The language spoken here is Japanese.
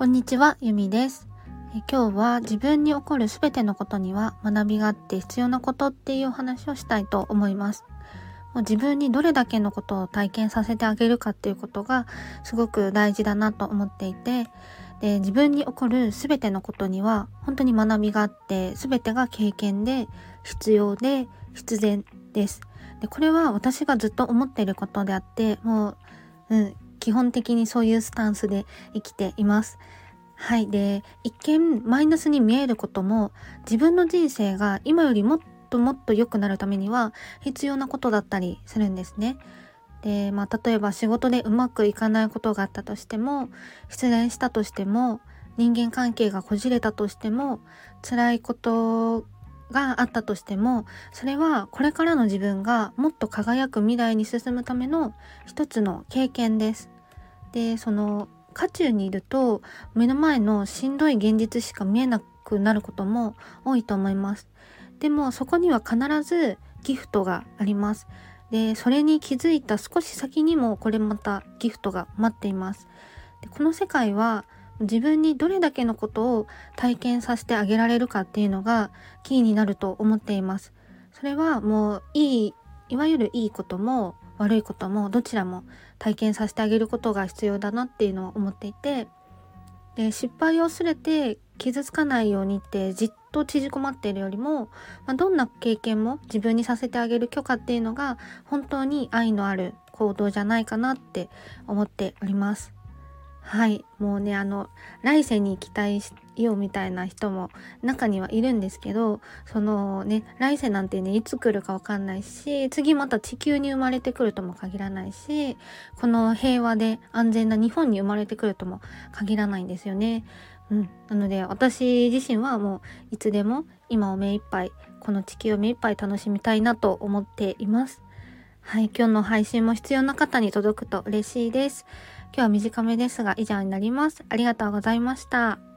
こんにちは、ゆみです。今日は自分に起こるすべてのことには学びがあって必要なことっていうお話をしたいと思います。もう自分にどれだけのことを体験させてあげるかっていうことがすごく大事だなと思っていて、で自分に起こるすべてのことには本当に学びがあってすべてが経験で必要で必然です。でこれは私がずっと思っていることであってもう、うん、基本的にそういうスタンスで生きています。はい。で、一見マイナスに見えることも自分の人生が今よりもっともっと良くなるためには必要なことだったりするんですね。で、まあ例えば仕事でうまくいかないことがあったとしても、失恋したとしても、人間関係がこじれたとしても、辛いことがあったとしても、それはこれからの自分がもっと輝く未来に進むための一つの経験です。で、その渦中にいると目の前のしんどい現実しか見えなくなることも多いと思います。でもそこには必ずギフトがあります。で、それに気づいた少し先にもこれまたギフトが待っています。でこの世界は自分にどれだけのことを体験させてあげられるかっていうのがキーになると思っています。それはもういい、いわゆるいいことも悪いこともどちらも体験させてあげることが必要だなっていうのを思っていて、で失敗をすれて傷つかないようにってじっと縮こまっているよりも、まあ、どんな経験も自分にさせてあげる許可っていうのが本当に愛のある行動じゃないかなって思っております。はい。もうね、あの、来世に期待しようみたいな人も中にはいるんですけど、そのね、来世なんてね、いつ来るかわかんないし、次また地球に生まれてくるとも限らないし、この平和で安全な日本に生まれてくるとも限らないんですよね。うん。なので、私自身はもういつでも今を目いっぱい、この地球を目いっぱい楽しみたいなと思っています。はい。今日の配信も必要な方に届くと嬉しいです。今日は短めですが以上になります。ありがとうございました。